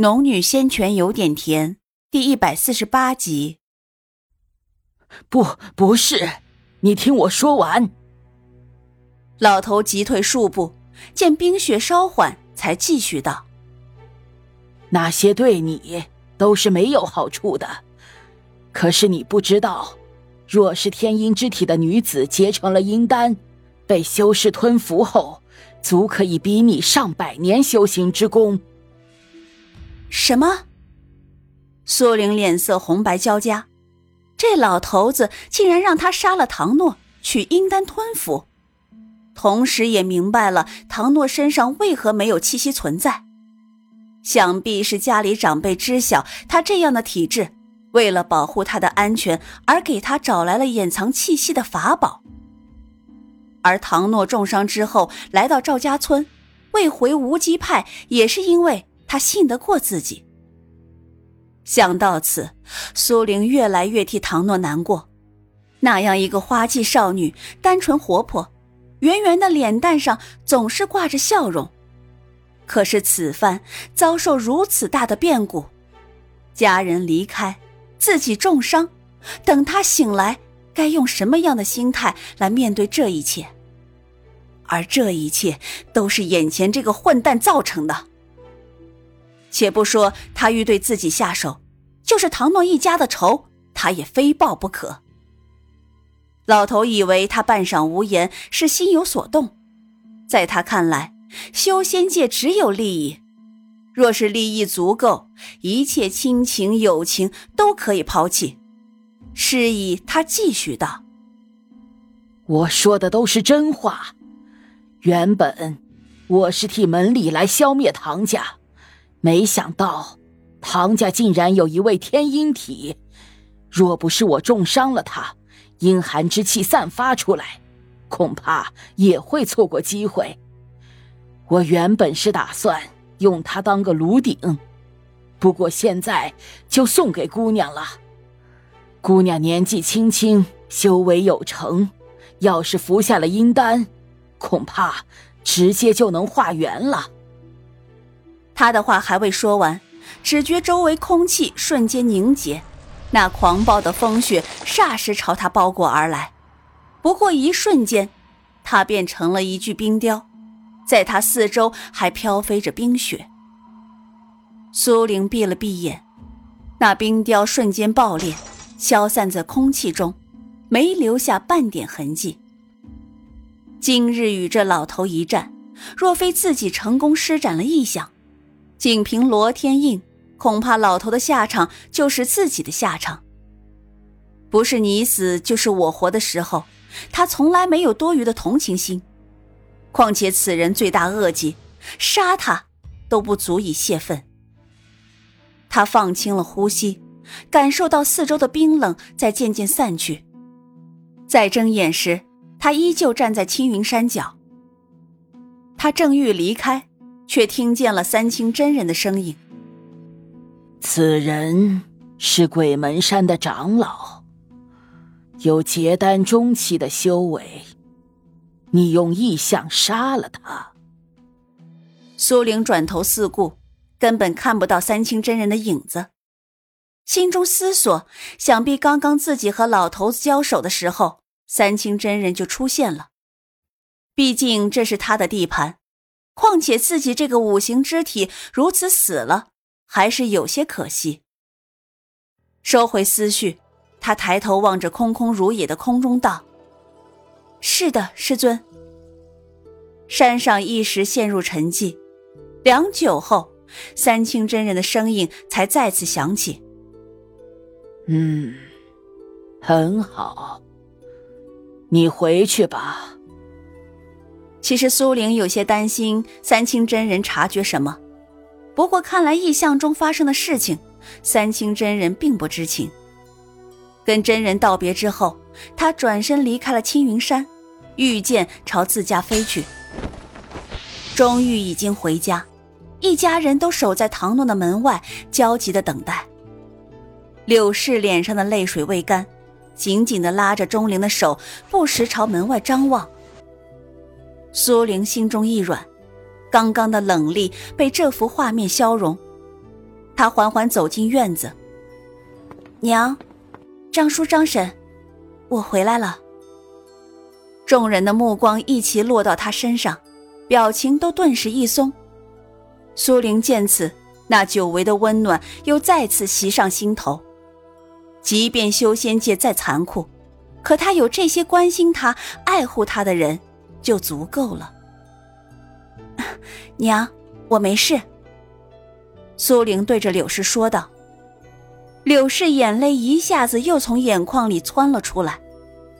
农女仙泉有点甜，第一百四十八集。不，不是，你听我说完。老头急退数步，见冰雪稍缓，才继续道：“那些对你都是没有好处的，可是你不知道，若是天阴之体的女子结成了阴丹，被修士吞服后，足可以比拟上百年修行之功。”什么？苏玲脸色红白交加，这老头子竟然让他杀了唐诺，取阴丹吞服，同时也明白了唐诺身上为何没有气息存在。想必是家里长辈知晓他这样的体质，为了保护他的安全而给他找来了掩藏气息的法宝。而唐诺重伤之后来到赵家村，未回无极派，也是因为。他信得过自己。想到此，苏玲越来越替唐诺难过。那样一个花季少女，单纯活泼，圆圆的脸蛋上总是挂着笑容。可是此番遭受如此大的变故，家人离开，自己重伤，等她醒来，该用什么样的心态来面对这一切？而这一切都是眼前这个混蛋造成的。且不说他欲对自己下手，就是唐诺一家的仇，他也非报不可。老头以为他半晌无言是心有所动，在他看来，修仙界只有利益，若是利益足够，一切亲情友情都可以抛弃。示意他继续道：“我说的都是真话，原本我是替门里来消灭唐家。”没想到，唐家竟然有一位天阴体。若不是我重伤了他，阴寒之气散发出来，恐怕也会错过机会。我原本是打算用它当个炉鼎，不过现在就送给姑娘了。姑娘年纪轻轻，修为有成，要是服下了阴丹，恐怕直接就能化缘了。他的话还未说完，只觉周围空气瞬间凝结，那狂暴的风雪霎时朝他包裹而来。不过一瞬间，他变成了一具冰雕，在他四周还飘飞着冰雪。苏玲闭了闭眼，那冰雕瞬间爆裂，消散在空气中，没留下半点痕迹。今日与这老头一战，若非自己成功施展了异象。仅凭罗天印，恐怕老头的下场就是自己的下场。不是你死就是我活的时候，他从来没有多余的同情心。况且此人罪大恶极，杀他都不足以泄愤。他放轻了呼吸，感受到四周的冰冷在渐渐散去。再睁眼时，他依旧站在青云山脚。他正欲离开。却听见了三清真人的声音。此人是鬼门山的长老，有结丹中期的修为。你用异象杀了他。苏玲转头四顾，根本看不到三清真人的影子，心中思索：想必刚刚自己和老头子交手的时候，三清真人就出现了。毕竟这是他的地盘。况且自己这个五行之体如此死了，还是有些可惜。收回思绪，他抬头望着空空如也的空中，道：“是的，师尊。”山上一时陷入沉寂，良久后，三清真人的声音才再次响起：“嗯，很好，你回去吧。”其实苏玲有些担心三清真人察觉什么，不过看来异象中发生的事情，三清真人并不知情。跟真人道别之后，他转身离开了青云山，御剑朝自家飞去。钟玉已经回家，一家人都守在唐诺的门外，焦急的等待。柳氏脸上的泪水未干，紧紧的拉着钟灵的手，不时朝门外张望。苏玲心中一软，刚刚的冷厉被这幅画面消融，她缓缓走进院子。娘，张叔、张婶，我回来了。众人的目光一齐落到他身上，表情都顿时一松。苏玲见此，那久违的温暖又再次袭上心头。即便修仙界再残酷，可他有这些关心他、爱护他的人，就足够了。娘，我没事。苏玲对着柳氏说道。柳氏眼泪一下子又从眼眶里窜了出来，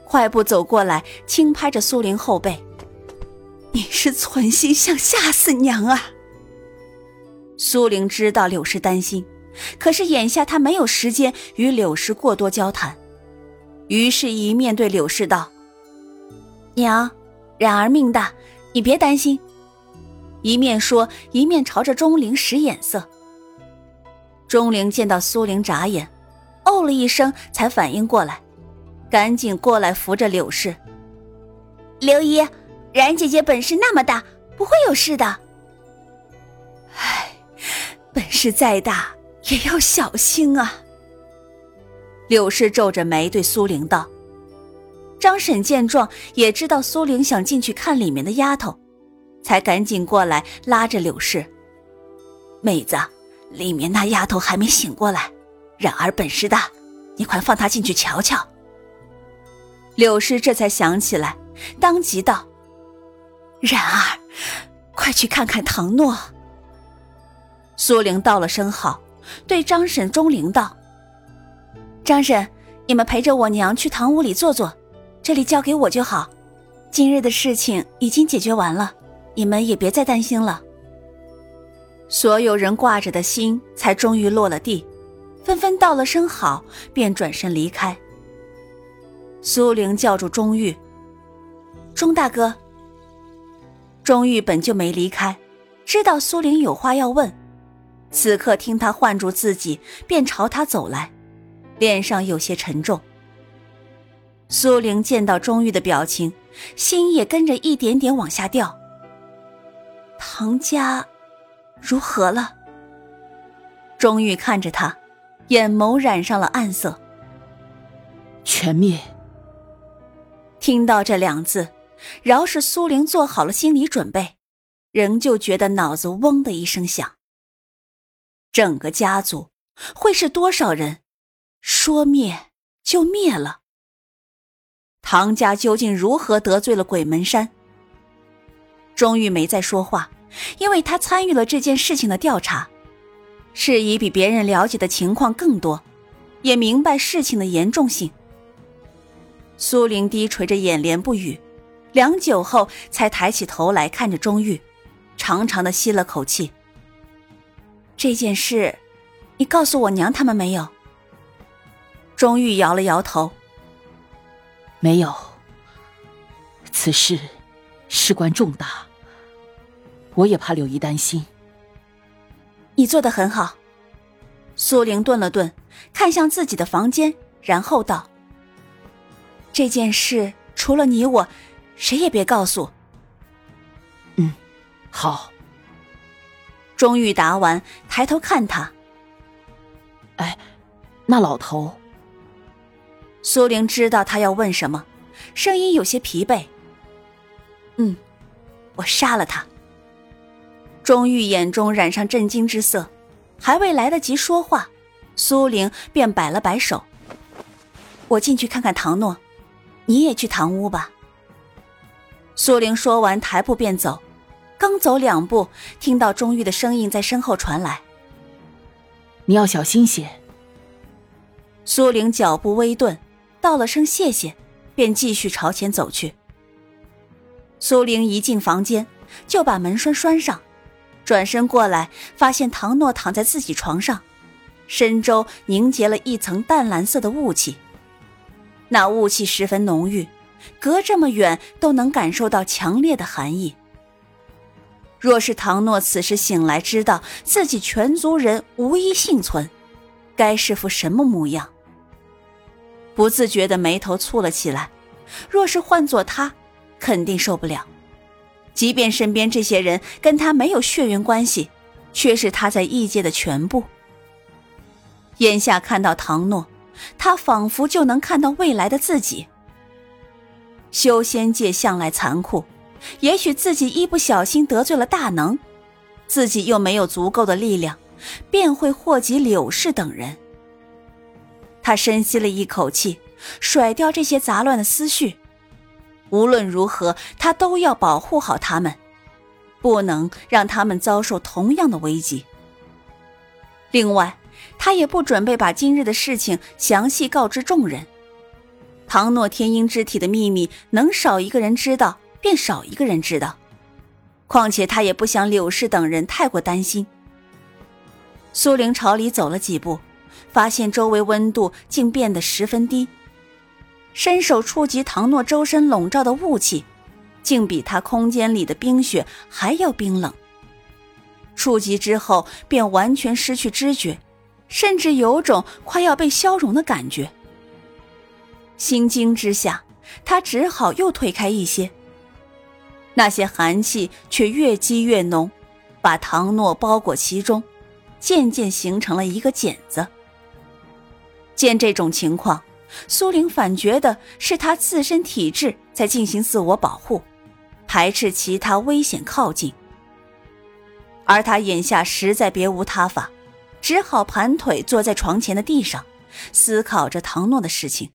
快步走过来，轻拍着苏玲后背：“你是存心想吓死娘啊！”苏玲知道柳氏担心，可是眼下她没有时间与柳氏过多交谈，于是，一面对柳氏道：“娘，冉儿命大，你别担心。”一面说，一面朝着钟灵使眼色。钟灵见到苏玲眨眼，哦了一声，才反应过来，赶紧过来扶着柳氏。刘姨，冉姐姐本事那么大，不会有事的。唉，本事再大也要小心啊。柳氏皱着眉对苏玲道。张婶见状，也知道苏玲想进去看里面的丫头。才赶紧过来拉着柳氏，妹子，里面那丫头还没醒过来，冉儿本事大，你快放她进去瞧瞧。柳氏这才想起来，当即道：“冉儿，快去看看唐诺。”苏玲道了声好，对张婶、钟灵道：“张婶，你们陪着我娘去堂屋里坐坐，这里交给我就好。今日的事情已经解决完了。”你们也别再担心了。所有人挂着的心才终于落了地，纷纷道了声好，便转身离开。苏玲叫住钟玉：“钟大哥。”钟玉本就没离开，知道苏玲有话要问，此刻听他唤住自己，便朝他走来，脸上有些沉重。苏玲见到钟玉的表情，心也跟着一点点往下掉。唐家如何了？钟玉看着他，眼眸染上了暗色。全灭。听到这两字，饶是苏玲做好了心理准备，仍旧觉得脑子嗡的一声响。整个家族会是多少人？说灭就灭了。唐家究竟如何得罪了鬼门山？钟玉没再说话，因为他参与了这件事情的调查，是以比别人了解的情况更多，也明白事情的严重性。苏玲低垂着眼帘不语，良久后才抬起头来看着钟玉，长长的吸了口气。这件事，你告诉我娘他们没有？钟玉摇了摇头，没有。此事事关重大。我也怕柳姨担心。你做的很好。苏玲顿了顿，看向自己的房间，然后道：“这件事除了你我，谁也别告诉。”嗯，好。钟玉答完，抬头看他。哎，那老头。苏玲知道他要问什么，声音有些疲惫。嗯，我杀了他。钟玉眼中染上震惊之色，还未来得及说话，苏玲便摆了摆手：“我进去看看唐诺，你也去堂屋吧。”苏玲说完，抬步便走，刚走两步，听到钟玉的声音在身后传来：“你要小心些。”苏玲脚步微顿，道了声谢谢，便继续朝前走去。苏玲一进房间，就把门栓拴上。转身过来，发现唐诺躺在自己床上，身周凝结了一层淡蓝色的雾气。那雾气十分浓郁，隔这么远都能感受到强烈的寒意。若是唐诺此时醒来，知道自己全族人无一幸存，该是副什么模样？不自觉的眉头蹙了起来。若是换做他，肯定受不了。即便身边这些人跟他没有血缘关系，却是他在异界的全部。眼下看到唐诺，他仿佛就能看到未来的自己。修仙界向来残酷，也许自己一不小心得罪了大能，自己又没有足够的力量，便会祸及柳氏等人。他深吸了一口气，甩掉这些杂乱的思绪。无论如何，他都要保护好他们，不能让他们遭受同样的危机。另外，他也不准备把今日的事情详细告知众人。唐诺天鹰之体的秘密，能少一个人知道，便少一个人知道。况且他也不想柳氏等人太过担心。苏玲朝里走了几步，发现周围温度竟变得十分低，伸手触及唐诺周身笼罩的雾气，竟比他空间里的冰雪还要冰冷。触及之后，便完全失去知觉，甚至有种快要被消融的感觉。心惊之下，他只好又退开一些。那些寒气却越积越浓，把唐诺包裹其中，渐渐形成了一个茧子。见这种情况，苏玲反觉得是他自身体质在进行自我保护，排斥其他危险靠近。而他眼下实在别无他法，只好盘腿坐在床前的地上，思考着唐诺的事情。